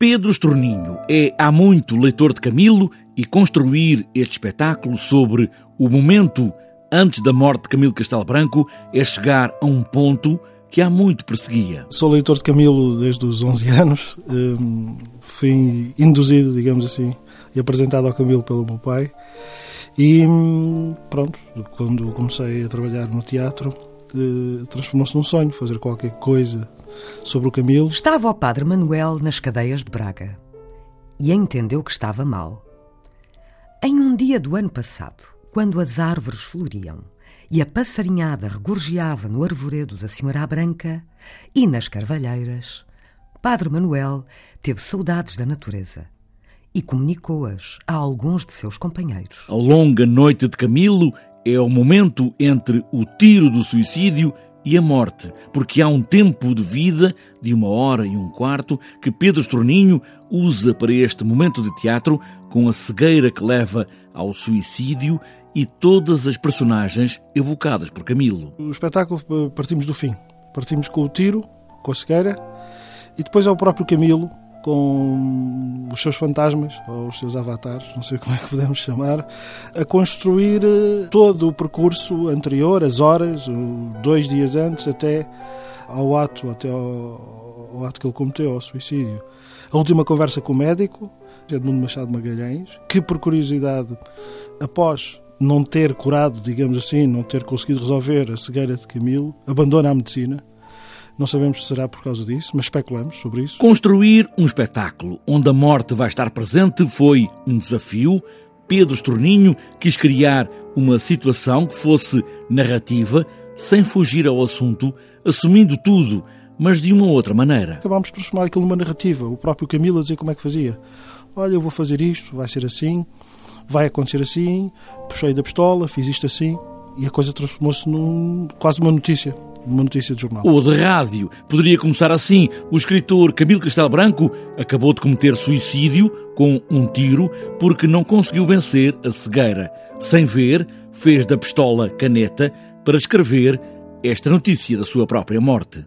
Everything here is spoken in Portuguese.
Pedro Estorninho é há muito leitor de Camilo e construir este espetáculo sobre o momento antes da morte de Camilo Castelo Branco é chegar a um ponto que há muito perseguia. Sou leitor de Camilo desde os 11 anos. Hum, fui induzido, digamos assim, e apresentado ao Camilo pelo meu pai. E hum, pronto, quando comecei a trabalhar no teatro, transformou-se num sonho fazer qualquer coisa sobre o Camilo. Estava o padre Manuel nas cadeias de Braga e entendeu que estava mal. Em um dia do ano passado, quando as árvores floriam e a passarinhada regorgeava no arvoredo da Senhora Branca e nas carvalheiras, Padre Manuel teve saudades da natureza e comunicou-as a alguns de seus companheiros. A longa noite de Camilo é o momento entre o tiro do suicídio e a morte, porque há um tempo de vida de uma hora e um quarto que Pedro Estorninho usa para este momento de teatro com a cegueira que leva ao suicídio e todas as personagens evocadas por Camilo. O espetáculo eh, partimos do fim. Partimos com o tiro, com a cegueira, e depois é o próprio Camilo com os seus fantasmas, ou os seus avatares, não sei como é que podemos chamar, a construir eh, todo o percurso anterior, as horas, dois dias antes, até ao ato, até ao, ao ato que ele cometeu, ao suicídio. A última conversa com o médico, Edmundo Machado Magalhães, que por curiosidade, após não ter curado, digamos assim, não ter conseguido resolver a cegueira de Camilo, abandona a medicina. Não sabemos se será por causa disso, mas especulamos sobre isso. Construir um espetáculo onde a morte vai estar presente foi um desafio. Pedro Estorninho quis criar uma situação que fosse narrativa, sem fugir ao assunto, assumindo tudo, mas de uma outra maneira. Acabámos por transformar aquilo numa narrativa. O próprio Camilo a dizer como é que fazia. Olha, eu vou fazer isto, vai ser assim vai acontecer assim, puxei da pistola, fiz isto assim, e a coisa transformou-se num quase uma notícia. Uma notícia de jornal. Ou de rádio. Poderia começar assim. O escritor Camilo Castelo Branco acabou de cometer suicídio com um tiro porque não conseguiu vencer a cegueira. Sem ver, fez da pistola caneta para escrever esta notícia da sua própria morte.